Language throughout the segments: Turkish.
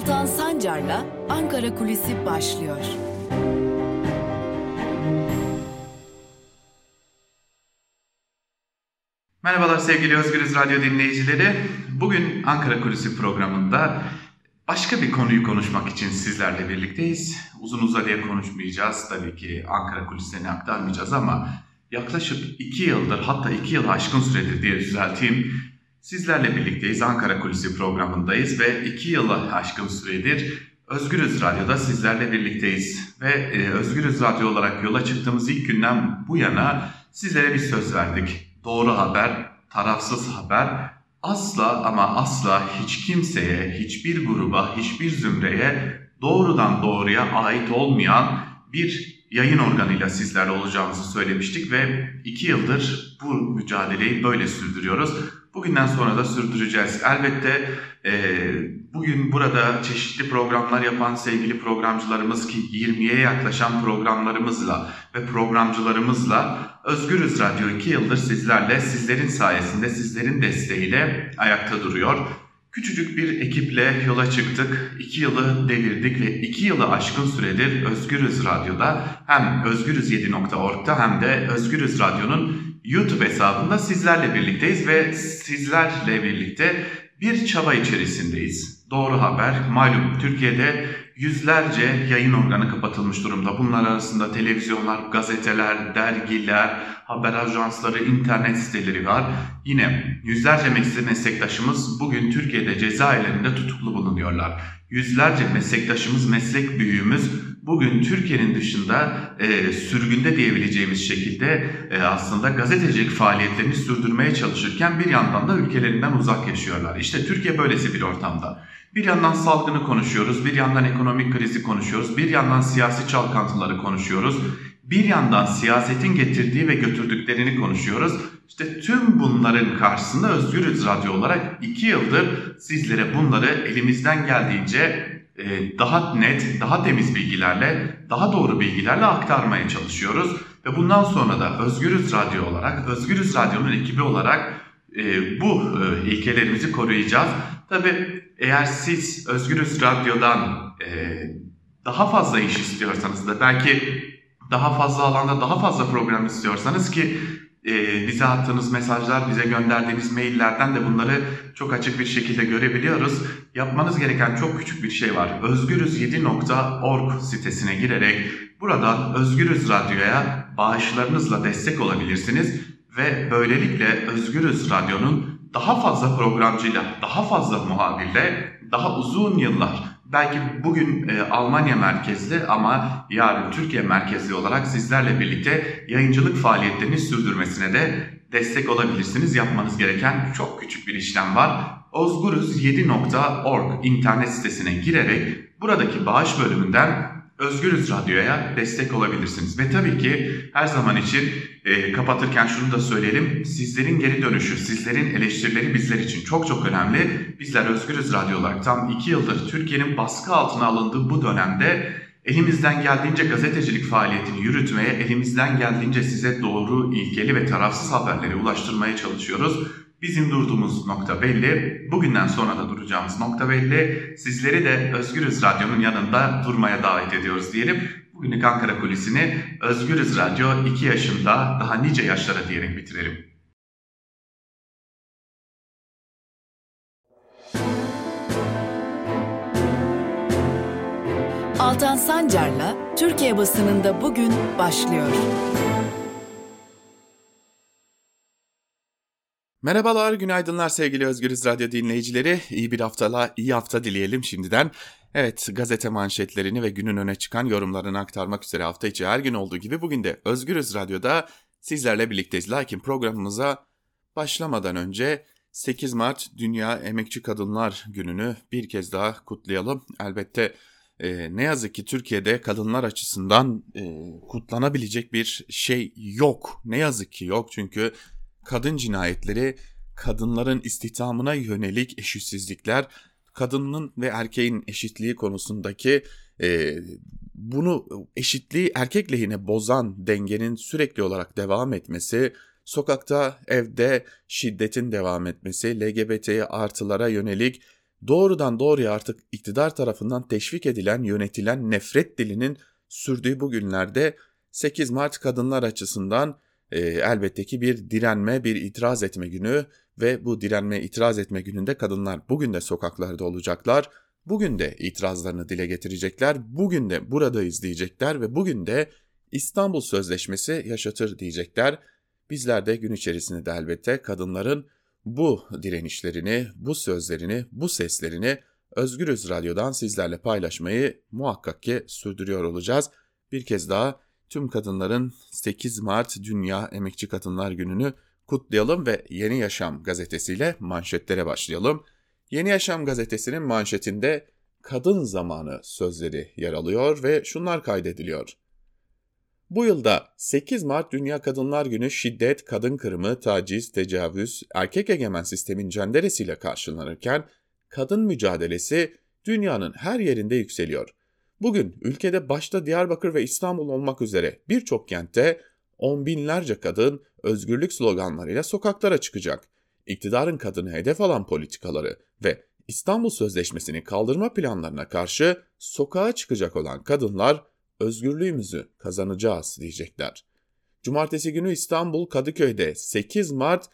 Altan Sancar'la Ankara Kulisi başlıyor. Merhabalar sevgili Özgürüz Radyo dinleyicileri. Bugün Ankara Kulisi programında başka bir konuyu konuşmak için sizlerle birlikteyiz. Uzun uzadıya konuşmayacağız. Tabii ki Ankara Kulisi'ne aktarmayacağız ama yaklaşık iki yıldır hatta iki yıl aşkın süredir diye düzelteyim. Sizlerle birlikteyiz. Ankara Kulisi programındayız ve iki yılı aşkın süredir Özgürüz Radyo'da sizlerle birlikteyiz. Ve e, Özgürüz Radyo olarak yola çıktığımız ilk günden bu yana sizlere bir söz verdik. Doğru haber, tarafsız haber, asla ama asla hiç kimseye, hiçbir gruba, hiçbir zümreye doğrudan doğruya ait olmayan bir yayın organıyla sizlerle olacağımızı söylemiştik ve iki yıldır bu mücadeleyi böyle sürdürüyoruz. Bugünden sonra da sürdüreceğiz. Elbette e, bugün burada çeşitli programlar yapan sevgili programcılarımız ki 20'ye yaklaşan programlarımızla ve programcılarımızla Özgürüz Radyo 2 yıldır sizlerle, sizlerin sayesinde, sizlerin desteğiyle ayakta duruyor. Küçücük bir ekiple yola çıktık. İki yılı devirdik ve iki yılı aşkın süredir Özgürüz Radyo'da hem özgürüz7.org'da hem de Özgürüz Radyo'nun YouTube hesabında sizlerle birlikteyiz ve sizlerle birlikte bir çaba içerisindeyiz. Doğru haber, malum Türkiye'de yüzlerce yayın organı kapatılmış durumda. Bunlar arasında televizyonlar, gazeteler, dergiler, haber ajansları, internet siteleri var. Yine yüzlerce meslektaşımız bugün Türkiye'de cezaevlerinde tutuklu bulunuyorlar. Yüzlerce meslektaşımız, meslek büyüğümüz bugün Türkiye'nin dışında e, sürgünde diyebileceğimiz şekilde e, aslında gazetecilik faaliyetlerini sürdürmeye çalışırken bir yandan da ülkelerinden uzak yaşıyorlar. İşte Türkiye böylesi bir ortamda. Bir yandan salgını konuşuyoruz, bir yandan ekonomik krizi konuşuyoruz, bir yandan siyasi çalkantıları konuşuyoruz. Bir yandan siyasetin getirdiği ve götürdüklerini konuşuyoruz. İşte tüm bunların karşısında Özgürüz Radyo olarak iki yıldır sizlere bunları elimizden geldiğince daha net, daha temiz bilgilerle, daha doğru bilgilerle aktarmaya çalışıyoruz. Ve bundan sonra da Özgürüz Radyo olarak, Özgürüz Radyo'nun ekibi olarak e, bu e, ilkelerimizi koruyacağız. Tabi eğer siz Özgürüz Radyo'dan daha fazla iş istiyorsanız da belki daha fazla alanda daha fazla program istiyorsanız ki e, bize attığınız mesajlar, bize gönderdiğiniz maillerden de bunları çok açık bir şekilde görebiliyoruz. Yapmanız gereken çok küçük bir şey var. Özgürüz7.org sitesine girerek buradan Özgürüz Radyo'ya bağışlarınızla destek olabilirsiniz ve böylelikle Özgürüz Radyo'nun daha fazla programcıyla, daha fazla muhabirle, daha uzun yıllar belki bugün e, Almanya merkezli ama yarın Türkiye merkezli olarak sizlerle birlikte yayıncılık faaliyetlerini sürdürmesine de destek olabilirsiniz. Yapmanız gereken çok küçük bir işlem var. Ozguruz7.org internet sitesine girerek buradaki bağış bölümünden Özgürüz Radyo'ya destek olabilirsiniz. Ve tabii ki her zaman için e, kapatırken şunu da söyleyelim. Sizlerin geri dönüşü, sizlerin eleştirileri bizler için çok çok önemli. Bizler Özgürüz Radyo olarak tam iki yıldır Türkiye'nin baskı altına alındığı bu dönemde elimizden geldiğince gazetecilik faaliyetini yürütmeye, elimizden geldiğince size doğru, ilkeli ve tarafsız haberleri ulaştırmaya çalışıyoruz. Bizim durduğumuz nokta belli. Bugünden sonra da duracağımız nokta belli. Sizleri de Özgürüz Radyo'nun yanında durmaya davet ediyoruz diyelim. Bugünlük Ankara Kulisi'ni Özgürüz Radyo 2 yaşında daha nice yaşlara diyerek bitirelim. Altan Sancar'la Türkiye basınında bugün başlıyor. Merhabalar, günaydınlar sevgili Özgürüz Radyo dinleyicileri. İyi bir haftala, iyi hafta dileyelim şimdiden. Evet, gazete manşetlerini ve günün öne çıkan yorumlarını aktarmak üzere hafta içi her gün olduğu gibi bugün de Özgürüz Radyo'da sizlerle birlikteyiz. Lakin programımıza başlamadan önce 8 Mart Dünya Emekçi Kadınlar Günü'nü bir kez daha kutlayalım. Elbette e, ne yazık ki Türkiye'de kadınlar açısından e, kutlanabilecek bir şey yok. Ne yazık ki yok çünkü kadın cinayetleri, kadınların istihdamına yönelik eşitsizlikler, kadının ve erkeğin eşitliği konusundaki e, bunu eşitliği erkek lehine bozan dengenin sürekli olarak devam etmesi, sokakta, evde şiddetin devam etmesi, LGBT artılara yönelik doğrudan doğruya artık iktidar tarafından teşvik edilen, yönetilen nefret dilinin sürdüğü bu günlerde 8 Mart kadınlar açısından e, elbette ki bir direnme, bir itiraz etme günü ve bu direnme, itiraz etme gününde kadınlar bugün de sokaklarda olacaklar. Bugün de itirazlarını dile getirecekler, bugün de buradayız diyecekler ve bugün de İstanbul Sözleşmesi yaşatır diyecekler. Bizler de gün içerisinde de elbette kadınların bu direnişlerini, bu sözlerini, bu seslerini Özgürüz Radyo'dan sizlerle paylaşmayı muhakkak ki sürdürüyor olacağız. Bir kez daha tüm kadınların 8 Mart Dünya Emekçi Kadınlar Günü'nü kutlayalım ve Yeni Yaşam gazetesiyle manşetlere başlayalım. Yeni Yaşam gazetesinin manşetinde kadın zamanı sözleri yer alıyor ve şunlar kaydediliyor. Bu yılda 8 Mart Dünya Kadınlar Günü şiddet, kadın kırımı, taciz, tecavüz, erkek egemen sistemin cenderesiyle karşılanırken kadın mücadelesi dünyanın her yerinde yükseliyor. Bugün ülkede başta Diyarbakır ve İstanbul olmak üzere birçok kentte on binlerce kadın özgürlük sloganlarıyla sokaklara çıkacak. İktidarın kadını hedef alan politikaları ve İstanbul Sözleşmesi'nin kaldırma planlarına karşı sokağa çıkacak olan kadınlar özgürlüğümüzü kazanacağız diyecekler. Cumartesi günü İstanbul Kadıköy'de 8 Mart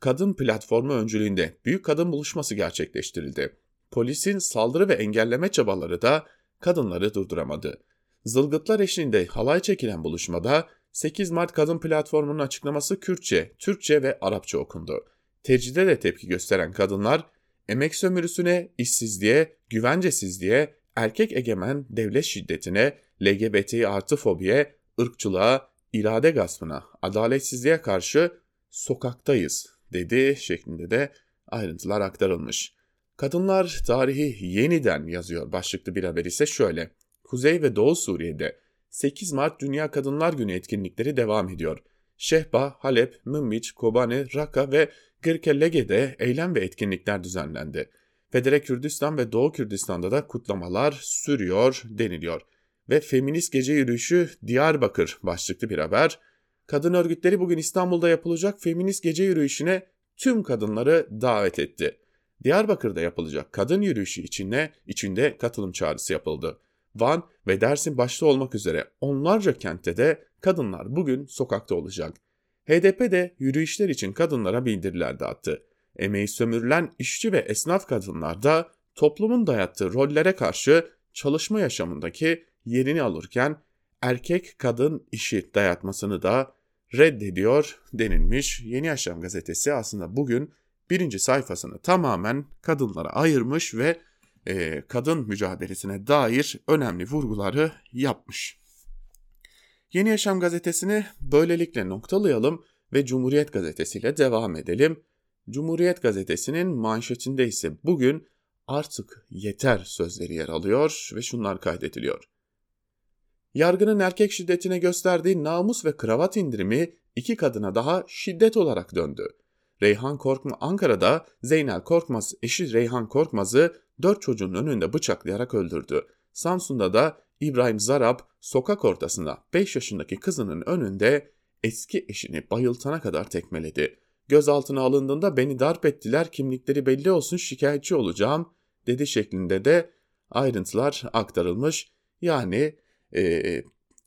Kadın Platformu öncülüğünde büyük kadın buluşması gerçekleştirildi. Polisin saldırı ve engelleme çabaları da kadınları durduramadı. Zılgıtlar eşliğinde halay çekilen buluşmada 8 Mart Kadın Platformu'nun açıklaması Kürtçe, Türkçe ve Arapça okundu. Tecrüde de tepki gösteren kadınlar emek sömürüsüne, işsizliğe, güvencesizliğe, erkek egemen devlet şiddetine, LGBT artı fobiye, ırkçılığa, irade gaspına, adaletsizliğe karşı sokaktayız dedi şeklinde de ayrıntılar aktarılmış. Kadınlar tarihi yeniden yazıyor başlıklı bir haber ise şöyle. Kuzey ve Doğu Suriye'de 8 Mart Dünya Kadınlar Günü etkinlikleri devam ediyor. Şehba, Halep, Münbiç, Kobane, Raka ve Gırkellege'de eylem ve etkinlikler düzenlendi. Federe Kürdistan ve Doğu Kürdistan'da da kutlamalar sürüyor deniliyor. Ve Feminist Gece Yürüyüşü Diyarbakır başlıklı bir haber. Kadın örgütleri bugün İstanbul'da yapılacak Feminist Gece Yürüyüşü'ne tüm kadınları davet etti. Diyarbakır'da yapılacak kadın yürüyüşü içinde, içinde katılım çağrısı yapıldı. Van ve Dersim başta olmak üzere onlarca kentte de kadınlar bugün sokakta olacak. HDP de yürüyüşler için kadınlara bildiriler dağıttı. Emeği sömürülen işçi ve esnaf kadınlar da toplumun dayattığı rollere karşı çalışma yaşamındaki yerini alırken erkek kadın işi dayatmasını da reddediyor denilmiş. Yeni Yaşam gazetesi aslında bugün birinci sayfasını tamamen kadınlara ayırmış ve e, kadın mücadelesine dair önemli vurguları yapmış. Yeni Yaşam gazetesini böylelikle noktalayalım ve Cumhuriyet gazetesiyle devam edelim. Cumhuriyet gazetesinin manşetinde ise bugün artık yeter sözleri yer alıyor ve şunlar kaydediliyor. Yargının erkek şiddetine gösterdiği namus ve kravat indirimi iki kadına daha şiddet olarak döndü. Reyhan Korkmaz Ankara'da Zeynel Korkmaz eşi Reyhan Korkmaz'ı dört çocuğun önünde bıçaklayarak öldürdü. Samsun'da da İbrahim Zarap sokak ortasında 5 yaşındaki kızının önünde eski eşini bayıltana kadar tekmeledi. Gözaltına alındığında beni darp ettiler kimlikleri belli olsun şikayetçi olacağım dedi şeklinde de ayrıntılar aktarılmış. Yani e,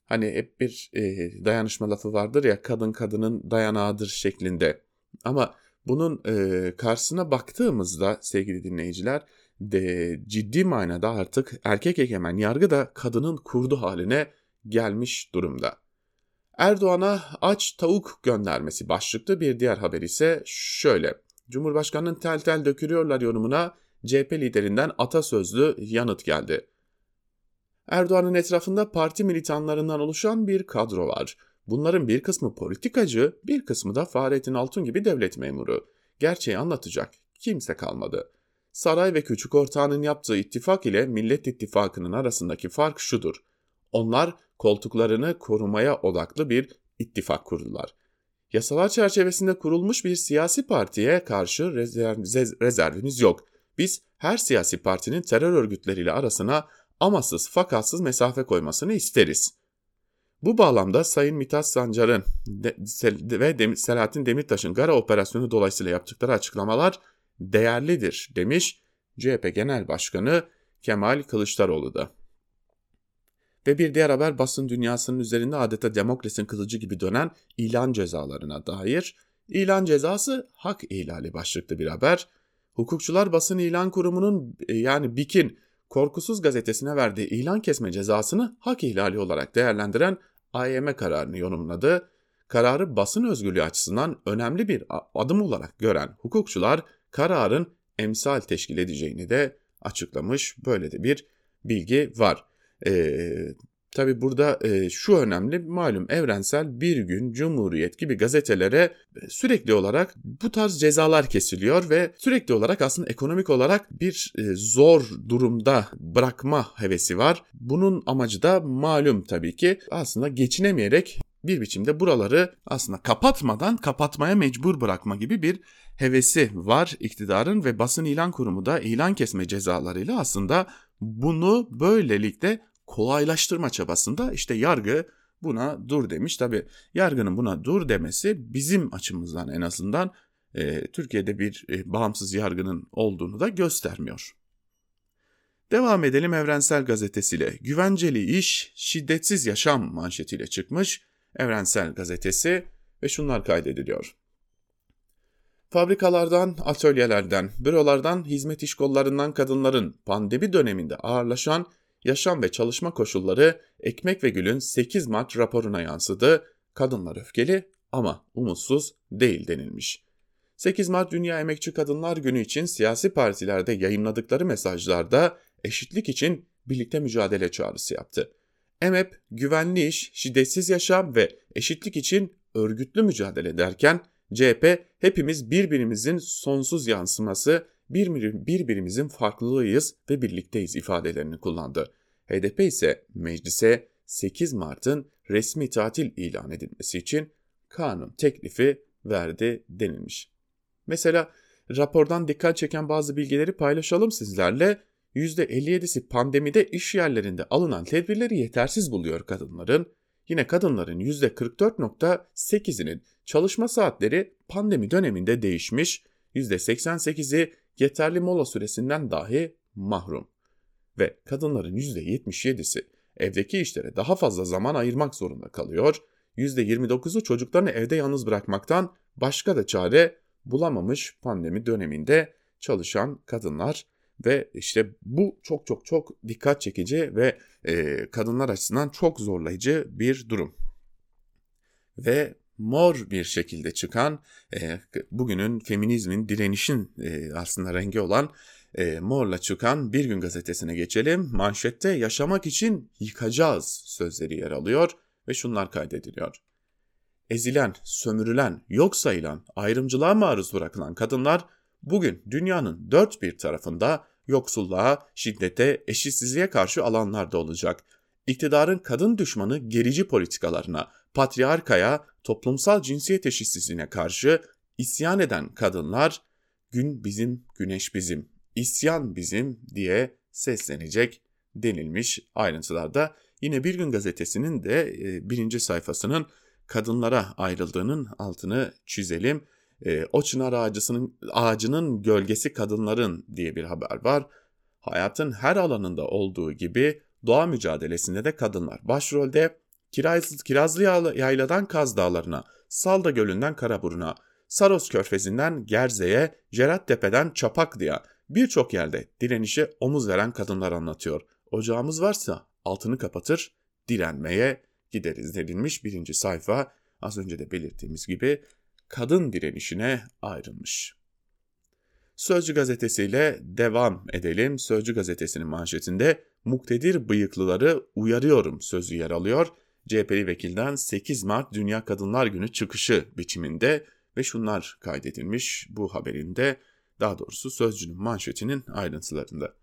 hani hep bir e, dayanışma lafı vardır ya kadın kadının dayanağıdır şeklinde. Ama bunun e, karşısına baktığımızda sevgili dinleyiciler de ciddi manada artık erkek egemen yargı da kadının kurdu haline gelmiş durumda. Erdoğan'a aç tavuk göndermesi başlıklı bir diğer haber ise şöyle. Cumhurbaşkanının tel tel dökülüyorlar yorumuna CHP liderinden atasözlü yanıt geldi. Erdoğan'ın etrafında parti militanlarından oluşan bir kadro var. Bunların bir kısmı politikacı, bir kısmı da Fahrettin Altun gibi devlet memuru. Gerçeği anlatacak kimse kalmadı. Saray ve küçük ortağının yaptığı ittifak ile Millet İttifakı'nın arasındaki fark şudur. Onlar koltuklarını korumaya odaklı bir ittifak kurdular. Yasalar çerçevesinde kurulmuş bir siyasi partiye karşı rezerv, rezervimiz yok. Biz her siyasi partinin terör örgütleriyle arasına amasız fakatsız mesafe koymasını isteriz. Bu bağlamda Sayın Mithat Sancar'ın ve Selahattin Demirtaş'ın Gara operasyonu dolayısıyla yaptıkları açıklamalar değerlidir demiş. CHP Genel Başkanı Kemal Kılıçdaroğlu da. Ve bir diğer haber basın dünyasının üzerinde adeta demokrasinin kılıcı gibi dönen ilan cezalarına dair. İlan cezası hak ihlali başlıklı bir haber. Hukukçular Basın İlan Kurumu'nun e, yani BİK'in Korkusuz gazetesine verdiği ilan kesme cezasını hak ihlali olarak değerlendiren AYM kararını yorumladı. Kararı basın özgürlüğü açısından önemli bir adım olarak gören hukukçular kararın emsal teşkil edeceğini de açıklamış. Böyle de bir bilgi var. Ee, Tabi burada e, şu önemli malum evrensel bir gün Cumhuriyet gibi gazetelere e, sürekli olarak bu tarz cezalar kesiliyor ve sürekli olarak aslında ekonomik olarak bir e, zor durumda bırakma hevesi var. Bunun amacı da malum tabii ki aslında geçinemeyerek bir biçimde buraları aslında kapatmadan kapatmaya mecbur bırakma gibi bir hevesi var iktidarın ve basın ilan kurumu da ilan kesme cezalarıyla aslında bunu böylelikle kolaylaştırma çabasında işte yargı buna dur demiş. Tabi yargının buna dur demesi bizim açımızdan en azından e, Türkiye'de bir e, bağımsız yargının olduğunu da göstermiyor. Devam edelim Evrensel Gazetesi'yle. Güvenceli iş, şiddetsiz yaşam manşetiyle çıkmış Evrensel Gazetesi ve şunlar kaydediliyor. Fabrikalardan, atölyelerden, bürolardan, hizmet iş kollarından kadınların pandemi döneminde ağırlaşan yaşam ve çalışma koşulları Ekmek ve Gül'ün 8 Mart raporuna yansıdı. Kadınlar öfkeli ama umutsuz değil denilmiş. 8 Mart Dünya Emekçi Kadınlar Günü için siyasi partilerde yayınladıkları mesajlarda eşitlik için birlikte mücadele çağrısı yaptı. EMEP, güvenli iş, şiddetsiz yaşam ve eşitlik için örgütlü mücadele derken CHP hepimiz birbirimizin sonsuz yansıması birbirimizin farklılığıyız ve birlikteyiz ifadelerini kullandı. HDP ise meclise 8 Mart'ın resmi tatil ilan edilmesi için kanun teklifi verdi denilmiş. Mesela rapordan dikkat çeken bazı bilgileri paylaşalım sizlerle. %57'si pandemide iş yerlerinde alınan tedbirleri yetersiz buluyor kadınların. Yine kadınların %44.8'inin çalışma saatleri pandemi döneminde değişmiş, %88'i yeterli mola süresinden dahi mahrum. Ve kadınların %77'si evdeki işlere daha fazla zaman ayırmak zorunda kalıyor, %29'u çocuklarını evde yalnız bırakmaktan başka da çare bulamamış pandemi döneminde çalışan kadınlar ve işte bu çok çok çok dikkat çekici ve e, kadınlar açısından çok zorlayıcı bir durum. Ve mor bir şekilde çıkan e, bugünün feminizmin direnişin e, aslında rengi olan e, morla çıkan Bir Gün gazetesine geçelim. Manşette yaşamak için yıkacağız sözleri yer alıyor ve şunlar kaydediliyor. Ezilen, sömürülen, yok sayılan, ayrımcılığa maruz bırakılan kadınlar bugün dünyanın dört bir tarafında yoksulluğa, şiddete, eşitsizliğe karşı alanlarda olacak. İktidarın kadın düşmanı gerici politikalarına, patriarkaya, toplumsal cinsiyet eşitsizliğine karşı isyan eden kadınlar gün bizim, güneş bizim, isyan bizim diye seslenecek denilmiş ayrıntılarda. Yine Bir Gün Gazetesi'nin de e, birinci sayfasının kadınlara ayrıldığının altını çizelim. E, o çınar ağacısının, ağacının gölgesi kadınların diye bir haber var. Hayatın her alanında olduğu gibi doğa mücadelesinde de kadınlar başrolde Kiraz, Kirazlı Yayladan Kaz Dağları'na, Salda Gölü'nden Karaburun'a, Saros Körfezi'nden Gerze'ye, Cerattepe'den Çapaklı'ya birçok yerde direnişe omuz veren kadınlar anlatıyor. Ocağımız varsa altını kapatır, direnmeye gideriz denilmiş birinci sayfa az önce de belirttiğimiz gibi kadın direnişine ayrılmış. Sözcü gazetesiyle devam edelim. Sözcü gazetesinin manşetinde muktedir bıyıklıları uyarıyorum sözü yer alıyor. CHP'li vekilden 8 Mart Dünya Kadınlar Günü çıkışı biçiminde ve şunlar kaydedilmiş bu haberinde daha doğrusu sözcünün manşetinin ayrıntılarında.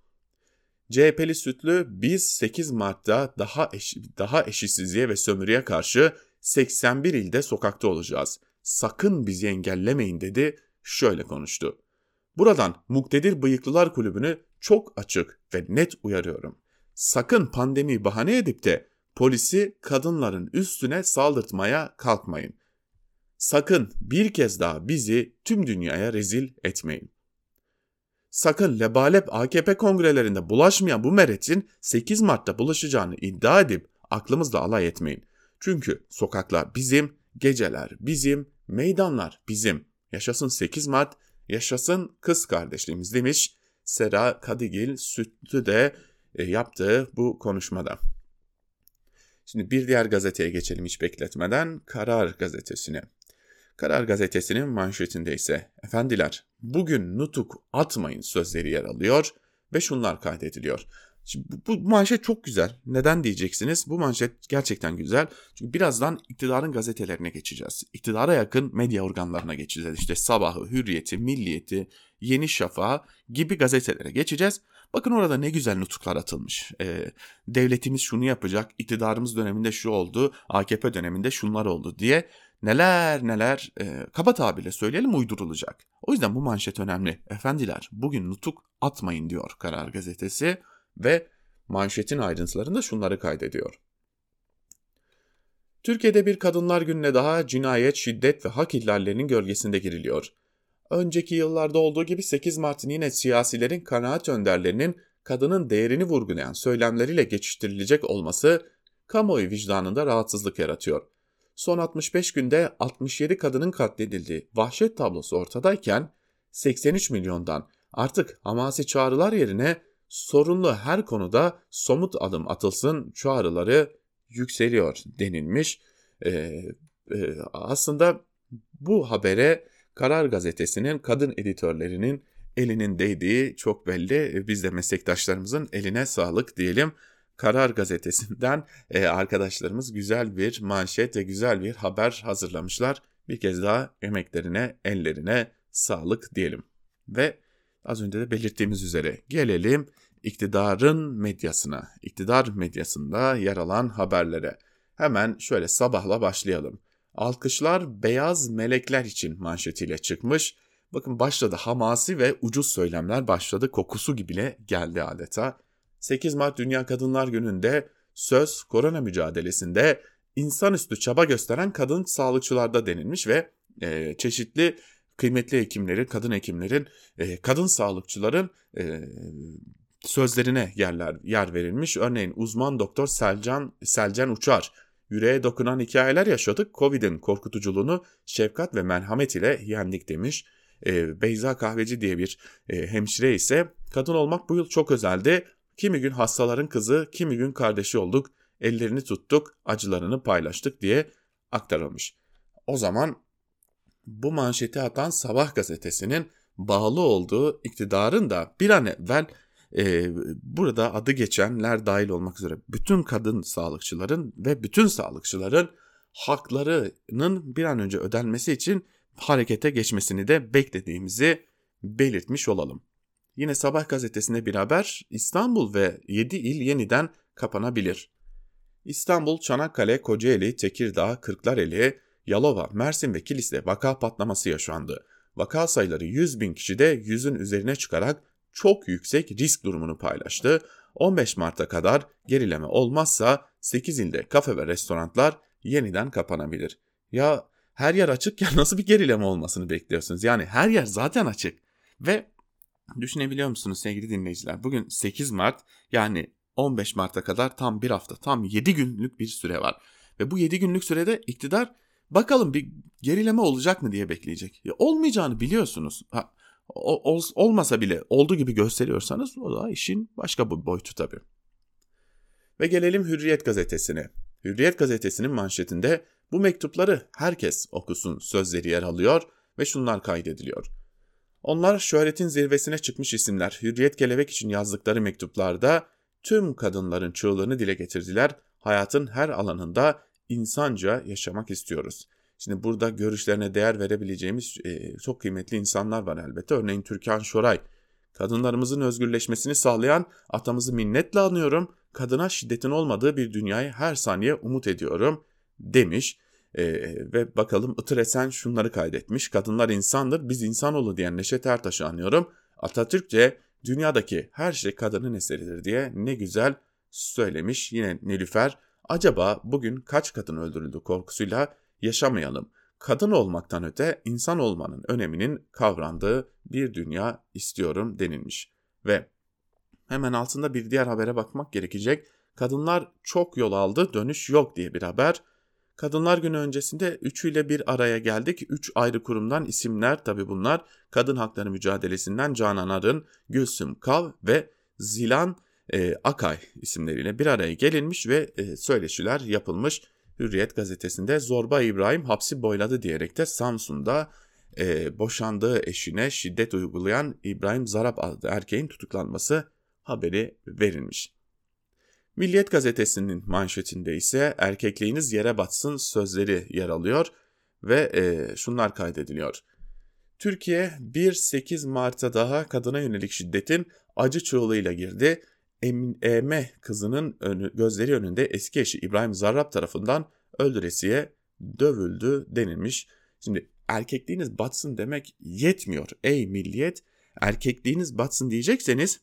CHP'li Sütlü biz 8 Mart'ta daha eş, daha eşitsizliğe ve sömürüye karşı 81 ilde sokakta olacağız. Sakın bizi engellemeyin dedi, şöyle konuştu. Buradan Muktedir Bıyıklılar Kulübü'nü çok açık ve net uyarıyorum. Sakın pandemi bahane edip de polisi kadınların üstüne saldırtmaya kalkmayın. Sakın bir kez daha bizi tüm dünyaya rezil etmeyin. sakın lebalep AKP kongrelerinde bulaşmayan bu meretin 8 Mart'ta bulaşacağını iddia edip aklımızla alay etmeyin. Çünkü sokaklar bizim, geceler bizim, meydanlar bizim. Yaşasın 8 Mart, yaşasın kız kardeşliğimiz demiş Sera Kadigil Sütlü de e, yaptığı bu konuşmada. Şimdi bir diğer gazeteye geçelim hiç bekletmeden Karar Gazetesi'ne. Karar Gazetesi'nin manşetinde ise efendiler bugün nutuk atmayın sözleri yer alıyor ve şunlar kaydediliyor. Şimdi bu, bu manşet çok güzel. Neden diyeceksiniz? Bu manşet gerçekten güzel. Çünkü birazdan iktidarın gazetelerine geçeceğiz. İktidara yakın medya organlarına geçeceğiz. İşte Sabahı, Hürriyeti, Milliyeti, Yeni Şafak gibi gazetelere geçeceğiz. Bakın orada ne güzel nutuklar atılmış. Ee, devletimiz şunu yapacak, iktidarımız döneminde şu oldu, AKP döneminde şunlar oldu diye neler neler e, kaba tabirle söyleyelim uydurulacak. O yüzden bu manşet önemli. Efendiler bugün nutuk atmayın diyor Karar Gazetesi ve manşetin ayrıntılarında şunları kaydediyor. Türkiye'de bir Kadınlar Günü'ne daha cinayet, şiddet ve hak ihlallerinin gölgesinde giriliyor. Önceki yıllarda olduğu gibi 8 Mart'ın yine siyasilerin kanaat önderlerinin kadının değerini vurgulayan söylemleriyle geçiştirilecek olması kamuoyu vicdanında rahatsızlık yaratıyor. Son 65 günde 67 kadının katledildiği vahşet tablosu ortadayken 83 milyondan artık hamasi çağrılar yerine sorunlu her konuda somut adım atılsın çağrıları yükseliyor denilmiş. Ee, e, aslında bu habere Karar Gazetesi'nin kadın editörlerinin elinin değdiği çok belli. Biz de meslektaşlarımızın eline sağlık diyelim. Karar Gazetesi'nden e, arkadaşlarımız güzel bir manşet ve güzel bir haber hazırlamışlar. Bir kez daha emeklerine, ellerine sağlık diyelim. Ve az önce de belirttiğimiz üzere gelelim iktidarın medyasına, iktidar medyasında yer alan haberlere. Hemen şöyle sabahla başlayalım. Alkışlar beyaz melekler için manşetiyle çıkmış. Bakın başladı hamasi ve ucuz söylemler başladı. Kokusu gibi geldi adeta. 8 Mart Dünya Kadınlar Günü'nde söz korona mücadelesinde insanüstü çaba gösteren kadın sağlıkçılarda denilmiş ve e, çeşitli kıymetli hekimlerin, kadın hekimlerin, e, kadın sağlıkçıların e, sözlerine yerler yer verilmiş. Örneğin uzman doktor Selcan Selcan Uçar yüreğe dokunan hikayeler yaşadık. Covid'in korkutuculuğunu şefkat ve merhamet ile yendik demiş. E, Beyza Kahveci diye bir e, hemşire ise kadın olmak bu yıl çok özeldi. Kimi gün hastaların kızı, kimi gün kardeşi olduk. Ellerini tuttuk, acılarını paylaştık diye aktarılmış. O zaman bu manşeti atan Sabah gazetesinin bağlı olduğu iktidarın da bir an evvel e, burada adı geçenler dahil olmak üzere bütün kadın sağlıkçıların ve bütün sağlıkçıların haklarının bir an önce ödenmesi için harekete geçmesini de beklediğimizi belirtmiş olalım. Yine Sabah gazetesinde bir haber İstanbul ve 7 il yeniden kapanabilir. İstanbul, Çanakkale, Kocaeli, Tekirdağ, Kırklareli, Yalova, Mersin ve Kilis'te vaka patlaması yaşandı. Vaka sayıları 100 bin kişide 100'ün üzerine çıkarak çok yüksek risk durumunu paylaştı. 15 Mart'a kadar gerileme olmazsa 8 ilde kafe ve restoranlar yeniden kapanabilir. Ya her yer açıkken nasıl bir gerileme olmasını bekliyorsunuz? Yani her yer zaten açık. Ve düşünebiliyor musunuz sevgili dinleyiciler? Bugün 8 Mart yani 15 Mart'a kadar tam bir hafta, tam 7 günlük bir süre var. Ve bu 7 günlük sürede iktidar bakalım bir gerileme olacak mı diye bekleyecek. Ya olmayacağını biliyorsunuz. Ha, ol, olmasa bile olduğu gibi gösteriyorsanız o da işin başka bir boyutu tabii. Ve gelelim Hürriyet gazetesine. Hürriyet gazetesinin manşetinde bu mektupları herkes okusun sözleri yer alıyor ve şunlar kaydediliyor. Onlar şöhretin zirvesine çıkmış isimler. Hürriyet Kelebek için yazdıkları mektuplarda tüm kadınların çığlığını dile getirdiler. Hayatın her alanında insanca yaşamak istiyoruz. Şimdi burada görüşlerine değer verebileceğimiz e, çok kıymetli insanlar var elbette. Örneğin Türkan Şoray. Kadınlarımızın özgürleşmesini sağlayan atamızı minnetle anıyorum. Kadına şiddetin olmadığı bir dünyayı her saniye umut ediyorum demiş. E, ve bakalım Itır Esen şunları kaydetmiş. Kadınlar insandır, biz insanoğlu diyen Neşet Ertaş'ı anıyorum. Atatürkçe dünyadaki her şey kadının eseridir diye ne güzel söylemiş. Yine Nilüfer acaba bugün kaç kadın öldürüldü korkusuyla yaşamayalım. kadın olmaktan öte insan olmanın öneminin kavrandığı bir dünya istiyorum denilmiş. Ve hemen altında bir diğer habere bakmak gerekecek. Kadınlar çok yol aldı, dönüş yok diye bir haber. Kadınlar Günü öncesinde üçüyle bir araya geldik. Üç ayrı kurumdan isimler tabi bunlar. Kadın Hakları Mücadelesi'nden Canan Arın, Gülsüm Kav ve Zilan e, Akay isimleriyle bir araya gelinmiş ve e, söyleşiler yapılmış. Hürriyet gazetesinde Zorba İbrahim hapsi boyladı diyerek de Samsun'da e, boşandığı eşine şiddet uygulayan İbrahim Zarap adlı erkeğin tutuklanması haberi verilmiş. Milliyet gazetesinin manşetinde ise erkekliğiniz yere batsın sözleri yer alıyor ve e, şunlar kaydediliyor. Türkiye 1-8 Mart'a daha kadına yönelik şiddetin acı çığlığıyla girdi. Eme kızının önü, gözleri önünde eski eşi İbrahim Zarrab tarafından öldüresiye dövüldü denilmiş. Şimdi erkekliğiniz batsın demek yetmiyor. Ey milliyet erkekliğiniz batsın diyecekseniz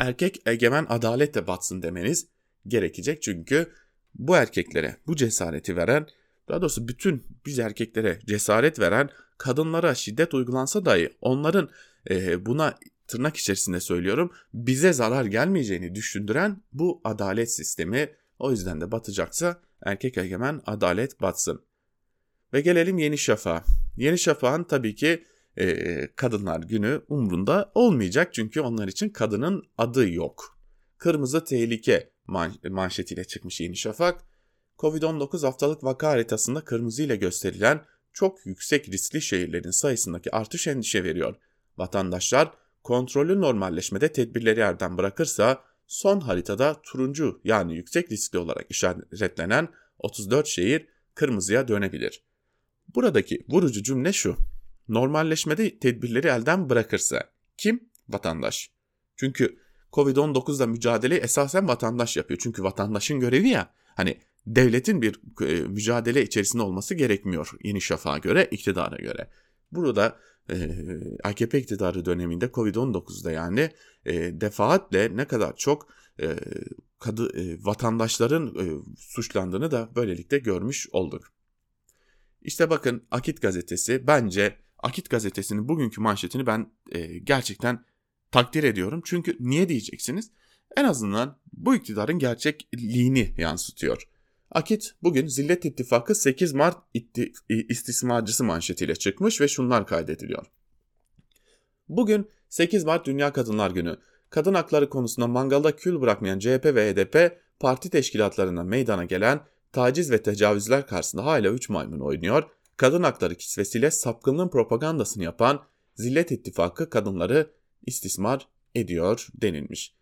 erkek egemen adalet de batsın demeniz gerekecek. Çünkü bu erkeklere bu cesareti veren daha doğrusu bütün biz erkeklere cesaret veren kadınlara şiddet uygulansa dahi onların e, buna tırnak içerisinde söylüyorum bize zarar gelmeyeceğini düşündüren bu adalet sistemi o yüzden de batacaksa erkek egemen adalet batsın. Ve gelelim Yeni Şafak'a. Yeni Şafak'ın tabii ki e, Kadınlar Günü umrunda olmayacak çünkü onlar için kadının adı yok. Kırmızı Tehlike man manşetiyle çıkmış Yeni Şafak. Covid-19 haftalık vaka haritasında kırmızı ile gösterilen çok yüksek riskli şehirlerin sayısındaki artış endişe veriyor. Vatandaşlar kontrollü normalleşmede tedbirleri yerden bırakırsa son haritada turuncu yani yüksek riskli olarak işaretlenen 34 şehir kırmızıya dönebilir. Buradaki vurucu cümle şu. Normalleşmede tedbirleri elden bırakırsa kim? Vatandaş. Çünkü Covid-19'la mücadele esasen vatandaş yapıyor. Çünkü vatandaşın görevi ya. Hani devletin bir e, mücadele içerisinde olması gerekmiyor Yeni Şafak'a göre, iktidara göre. Burada AKP iktidarı döneminde Covid-19'da yani defaatle ne kadar çok vatandaşların suçlandığını da böylelikle görmüş olduk. İşte bakın Akit gazetesi bence Akit gazetesinin bugünkü manşetini ben gerçekten takdir ediyorum. Çünkü niye diyeceksiniz? En azından bu iktidarın gerçekliğini yansıtıyor. Akit bugün Zillet İttifakı 8 Mart istismarcısı manşetiyle çıkmış ve şunlar kaydediliyor. Bugün 8 Mart Dünya Kadınlar Günü. Kadın hakları konusunda mangalda kül bırakmayan CHP ve HDP parti teşkilatlarına meydana gelen taciz ve tecavüzler karşısında hala 3 maymun oynuyor. Kadın hakları kisvesiyle sapkınlığın propagandasını yapan Zillet İttifakı kadınları istismar ediyor denilmiş.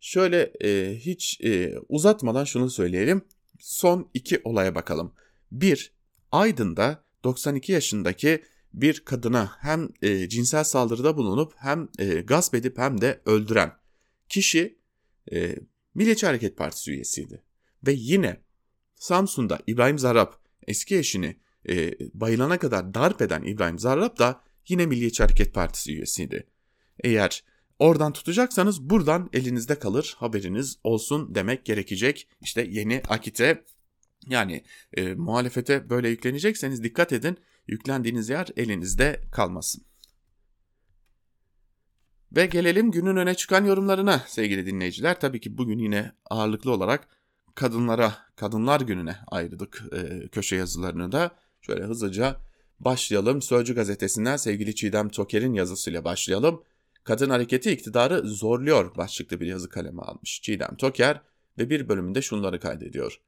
Şöyle e, hiç e, uzatmadan şunu söyleyelim. Son iki olaya bakalım. Bir, Aydın'da 92 yaşındaki bir kadına hem e, cinsel saldırıda bulunup hem e, gasp edip hem de öldüren kişi e, Milliyetçi Hareket Partisi üyesiydi. Ve yine Samsun'da İbrahim Zarrab eski eşini e, bayılana kadar darp eden İbrahim Zarrab da yine Milliyetçi Hareket Partisi üyesiydi. Eğer oradan tutacaksanız buradan elinizde kalır haberiniz olsun demek gerekecek. İşte yeni akite yani e, muhalefete böyle yüklenecekseniz dikkat edin yüklendiğiniz yer elinizde kalmasın. Ve gelelim günün öne çıkan yorumlarına sevgili dinleyiciler. Tabii ki bugün yine ağırlıklı olarak kadınlara, kadınlar gününe ayırdık e, köşe yazılarını da. Şöyle hızlıca başlayalım. Sözcü gazetesinden sevgili Çiğdem Toker'in yazısıyla başlayalım. Kadın hareketi iktidarı zorluyor başlıklı bir yazı kaleme almış Çiğdem Toker ve bir bölümünde şunları kaydediyor.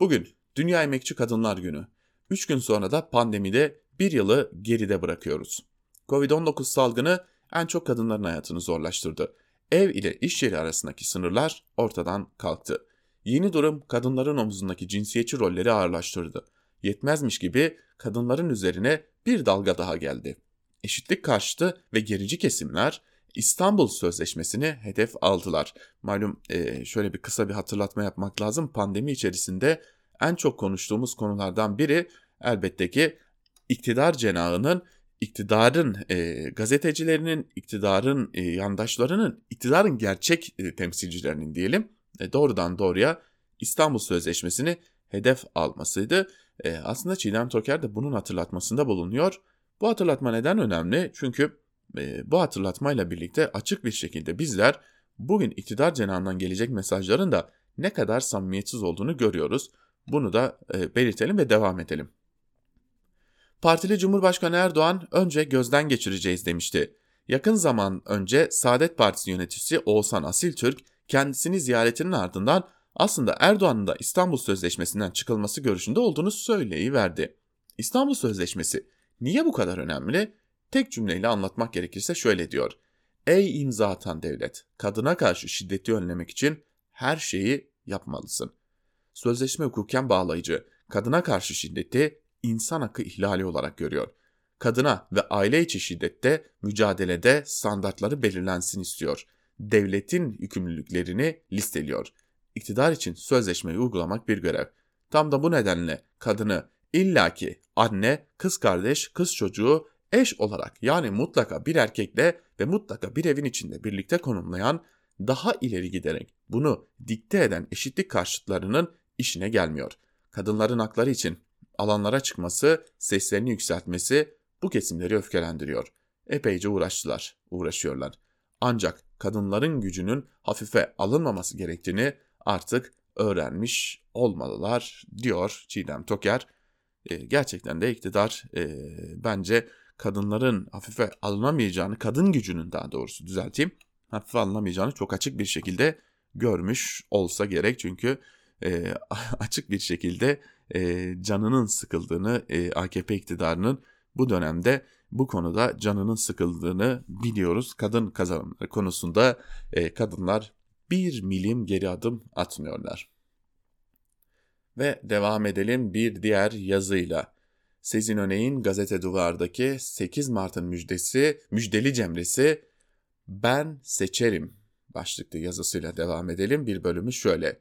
Bugün Dünya Emekçi Kadınlar Günü. Üç gün sonra da pandemide bir yılı geride bırakıyoruz. Covid-19 salgını en çok kadınların hayatını zorlaştırdı. Ev ile iş yeri arasındaki sınırlar ortadan kalktı. Yeni durum kadınların omzundaki cinsiyetçi rolleri ağırlaştırdı. Yetmezmiş gibi kadınların üzerine bir dalga daha geldi. Eşitlik karşıtı ve gerici kesimler İstanbul Sözleşmesi'ni hedef aldılar. Malum e, şöyle bir kısa bir hatırlatma yapmak lazım. Pandemi içerisinde en çok konuştuğumuz konulardan biri elbette ki iktidar cenahının, iktidarın e, gazetecilerinin, iktidarın e, yandaşlarının, iktidarın gerçek temsilcilerinin diyelim doğrudan doğruya İstanbul Sözleşmesi'ni hedef almasıydı. Aslında Çiğdem Toker de bunun hatırlatmasında bulunuyor. Bu hatırlatma neden önemli? Çünkü bu hatırlatmayla birlikte açık bir şekilde bizler bugün iktidar cenahından gelecek mesajların da ne kadar samimiyetsiz olduğunu görüyoruz. Bunu da belirtelim ve devam edelim. Partili Cumhurbaşkanı Erdoğan önce gözden geçireceğiz demişti. Yakın zaman önce Saadet Partisi yöneticisi Oğuzhan Asiltürk kendisini ziyaretinin ardından aslında Erdoğan'ın da İstanbul Sözleşmesi'nden çıkılması görüşünde olduğunu söyleyiverdi. İstanbul Sözleşmesi niye bu kadar önemli? Tek cümleyle anlatmak gerekirse şöyle diyor. Ey imza atan devlet, kadına karşı şiddeti önlemek için her şeyi yapmalısın. Sözleşme hukuken bağlayıcı, kadına karşı şiddeti insan hakkı ihlali olarak görüyor. Kadına ve aile içi şiddette mücadelede standartları belirlensin istiyor. Devletin yükümlülüklerini listeliyor. İktidar için sözleşmeyi uygulamak bir görev. Tam da bu nedenle kadını illaki anne, kız kardeş, kız çocuğu eş olarak yani mutlaka bir erkekle ve mutlaka bir evin içinde birlikte konumlayan daha ileri giderek bunu dikte eden eşitlik karşıtlarının işine gelmiyor. Kadınların hakları için alanlara çıkması, seslerini yükseltmesi bu kesimleri öfkelendiriyor. Epeyce uğraştılar, uğraşıyorlar. Ancak kadınların gücünün hafife alınmaması gerektiğini artık öğrenmiş olmalılar diyor Çiğdem Toker. E, gerçekten de iktidar e, bence kadınların hafife alınamayacağını, kadın gücünün daha doğrusu düzelteyim, hafife alınamayacağını çok açık bir şekilde görmüş olsa gerek. Çünkü e, açık bir şekilde e, canının sıkıldığını, e, AKP iktidarının bu dönemde bu konuda canının sıkıldığını biliyoruz. Kadın kazanımları konusunda e, kadınlar bir milim geri adım atmıyorlar. Ve devam edelim bir diğer yazıyla. Sezin Öney'in Gazete Duvar'daki 8 Mart'ın müjdesi, müjdeli cemresi Ben Seçerim başlıklı yazısıyla devam edelim. Bir bölümü şöyle.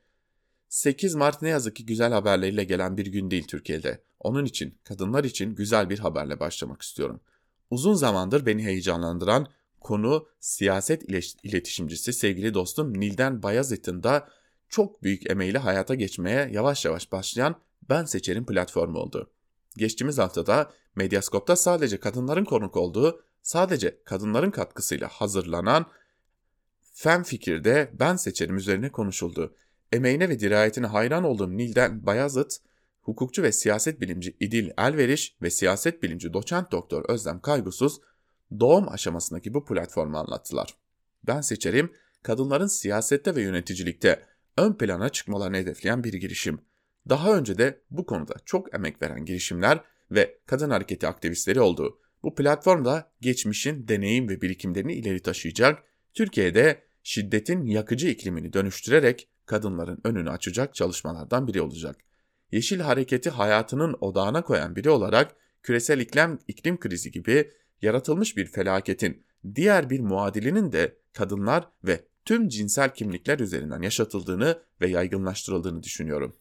8 Mart ne yazık ki güzel haberleriyle gelen bir gün değil Türkiye'de. Onun için, kadınlar için güzel bir haberle başlamak istiyorum. Uzun zamandır beni heyecanlandıran konu siyaset iletişimcisi sevgili dostum Nilden Bayazıt'ın da çok büyük emeğiyle hayata geçmeye yavaş yavaş başlayan Ben Seçerim platformu oldu. Geçtiğimiz haftada Medyaskop'ta sadece kadınların konuk olduğu, sadece kadınların katkısıyla hazırlanan Fen Fikir'de Ben Seçerim üzerine konuşuldu. Emeğine ve dirayetine hayran olduğum Nilden Bayazıt, hukukçu ve siyaset bilimci İdil Elveriş ve siyaset bilimci doçent doktor Özlem Kaygusuz doğum aşamasındaki bu platformu anlattılar. Ben seçerim kadınların siyasette ve yöneticilikte ön plana çıkmalarını hedefleyen bir girişim. Daha önce de bu konuda çok emek veren girişimler ve kadın hareketi aktivistleri oldu. Bu platformda geçmişin deneyim ve birikimlerini ileri taşıyacak, Türkiye'de şiddetin yakıcı iklimini dönüştürerek kadınların önünü açacak çalışmalardan biri olacak. Yeşil hareketi hayatının odağına koyan biri olarak küresel iklim, iklim krizi gibi yaratılmış bir felaketin diğer bir muadilinin de kadınlar ve tüm cinsel kimlikler üzerinden yaşatıldığını ve yaygınlaştırıldığını düşünüyorum.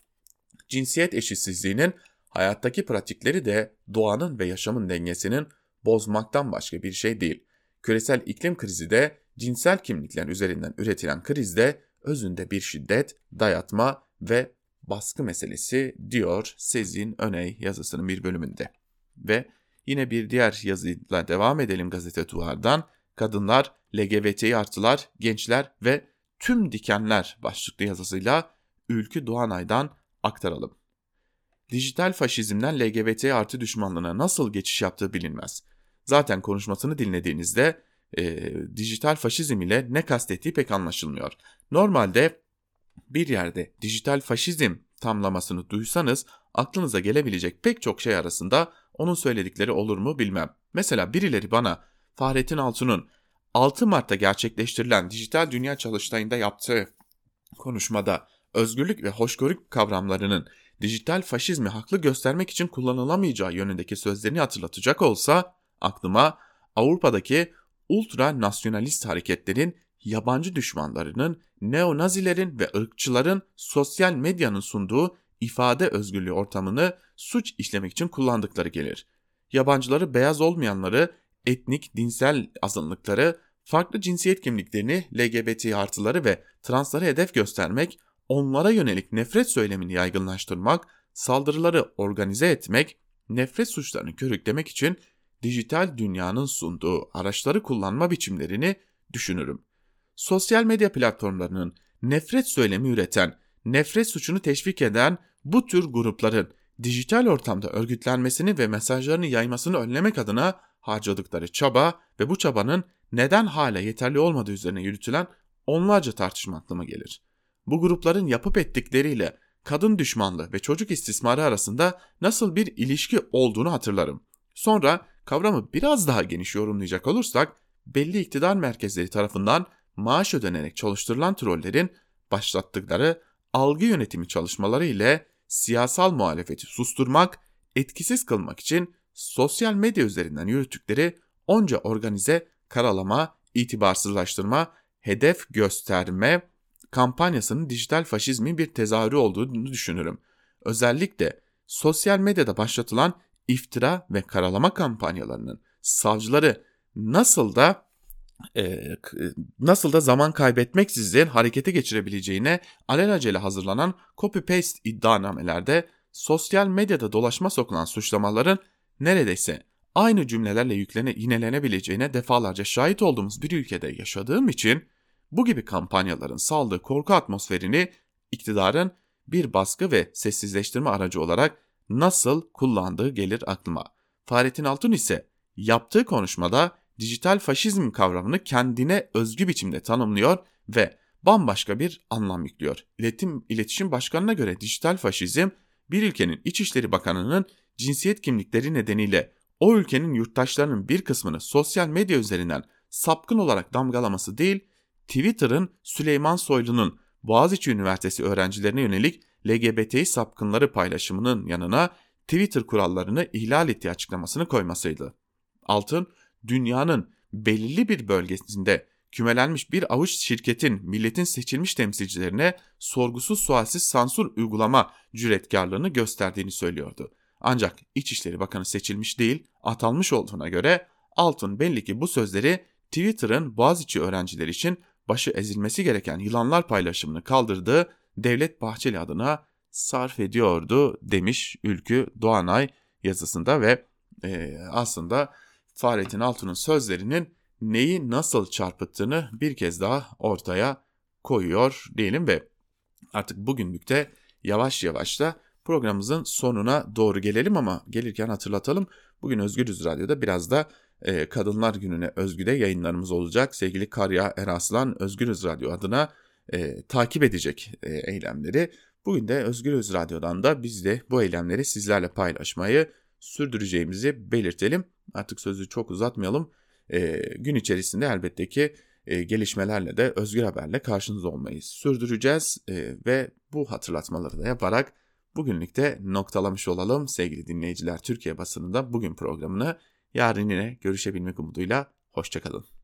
Cinsiyet eşitsizliğinin hayattaki pratikleri de doğanın ve yaşamın dengesinin bozmaktan başka bir şey değil. Küresel iklim krizi de cinsel kimlikler üzerinden üretilen krizde özünde bir şiddet, dayatma ve baskı meselesi diyor Sezin Öney yazısının bir bölümünde. Ve yine bir diğer yazıyla devam edelim gazete duvardan. Kadınlar, LGBT artılar, gençler ve tüm dikenler başlıklı yazısıyla Ülkü Doğanay'dan aktaralım. Dijital faşizmden LGBT artı düşmanlığına nasıl geçiş yaptığı bilinmez. Zaten konuşmasını dinlediğinizde e, dijital faşizm ile ne kastettiği pek anlaşılmıyor. Normalde bir yerde dijital faşizm tamlamasını duysanız aklınıza gelebilecek pek çok şey arasında onun söyledikleri olur mu bilmem. Mesela birileri bana Fahrettin Altun'un 6 Mart'ta gerçekleştirilen dijital dünya çalıştayında yaptığı konuşmada özgürlük ve hoşgörü kavramlarının dijital faşizmi haklı göstermek için kullanılamayacağı yönündeki sözlerini hatırlatacak olsa aklıma Avrupa'daki ultra nasyonalist hareketlerin yabancı düşmanlarının, neonazilerin ve ırkçıların sosyal medyanın sunduğu ifade özgürlüğü ortamını suç işlemek için kullandıkları gelir. Yabancıları beyaz olmayanları, etnik, dinsel azınlıkları, farklı cinsiyet kimliklerini, LGBT artıları ve transları hedef göstermek, onlara yönelik nefret söylemini yaygınlaştırmak, saldırıları organize etmek, nefret suçlarını körüklemek için dijital dünyanın sunduğu araçları kullanma biçimlerini düşünürüm. Sosyal medya platformlarının nefret söylemi üreten, nefret suçunu teşvik eden bu tür grupların dijital ortamda örgütlenmesini ve mesajlarını yaymasını önlemek adına harcadıkları çaba ve bu çabanın neden hala yeterli olmadığı üzerine yürütülen onlarca tartışma aklıma gelir. Bu grupların yapıp ettikleriyle kadın düşmanlığı ve çocuk istismarı arasında nasıl bir ilişki olduğunu hatırlarım. Sonra kavramı biraz daha geniş yorumlayacak olursak belli iktidar merkezleri tarafından maaş ödenerek çalıştırılan trollerin başlattıkları algı yönetimi çalışmaları ile siyasal muhalefeti susturmak, etkisiz kılmak için sosyal medya üzerinden yürüttükleri onca organize karalama, itibarsızlaştırma, hedef gösterme kampanyasının dijital faşizmin bir tezahürü olduğunu düşünürüm. Özellikle sosyal medyada başlatılan iftira ve karalama kampanyalarının savcıları nasıl da e, nasıl da zaman kaybetmeksizin harekete geçirebileceğine alelacele hazırlanan copy-paste iddianamelerde sosyal medyada dolaşma sokulan suçlamaların neredeyse aynı cümlelerle yüklene, yinelenebileceğine defalarca şahit olduğumuz bir ülkede yaşadığım için bu gibi kampanyaların saldığı korku atmosferini iktidarın bir baskı ve sessizleştirme aracı olarak nasıl kullandığı gelir aklıma. Fahrettin Altun ise yaptığı konuşmada dijital faşizm kavramını kendine özgü biçimde tanımlıyor ve bambaşka bir anlam yüklüyor. İletim, İletişim Başkanı'na göre dijital faşizm bir ülkenin İçişleri Bakanı'nın cinsiyet kimlikleri nedeniyle o ülkenin yurttaşlarının bir kısmını sosyal medya üzerinden sapkın olarak damgalaması değil, Twitter'ın Süleyman Soylu'nun Boğaziçi Üniversitesi öğrencilerine yönelik LGBTİ sapkınları paylaşımının yanına Twitter kurallarını ihlal ettiği açıklamasını koymasıydı. Altın, dünyanın belirli bir bölgesinde kümelenmiş bir avuç şirketin milletin seçilmiş temsilcilerine sorgusuz sualsiz sansür uygulama cüretkarlığını gösterdiğini söylüyordu. Ancak İçişleri Bakanı seçilmiş değil, atanmış olduğuna göre Altın belli ki bu sözleri Twitter'ın Boğaziçi öğrencileri için başı ezilmesi gereken yılanlar paylaşımını kaldırdığı Devlet Bahçeli adına sarf ediyordu demiş Ülkü Doğanay yazısında ve e, aslında Fahrettin Altun'un sözlerinin neyi nasıl çarpıttığını bir kez daha ortaya koyuyor diyelim ve artık bugünlük de yavaş yavaş da programımızın sonuna doğru gelelim ama gelirken hatırlatalım. Bugün Özgürüz Radyo'da biraz da e, Kadınlar Günü'ne özgü de yayınlarımız olacak. Sevgili Karya Eraslan Özgürüz Radyo adına e, takip edecek e, eylemleri. Bugün de Özgürüz Radyo'dan da biz de bu eylemleri sizlerle paylaşmayı sürdüreceğimizi belirtelim. Artık sözü çok uzatmayalım. E, gün içerisinde elbette ki e, gelişmelerle de Özgür Haber'le karşınızda olmayı sürdüreceğiz e, ve bu hatırlatmaları da yaparak bugünlük de noktalamış olalım sevgili dinleyiciler. Türkiye basınında bugün programını yarın yine görüşebilmek umuduyla hoşçakalın.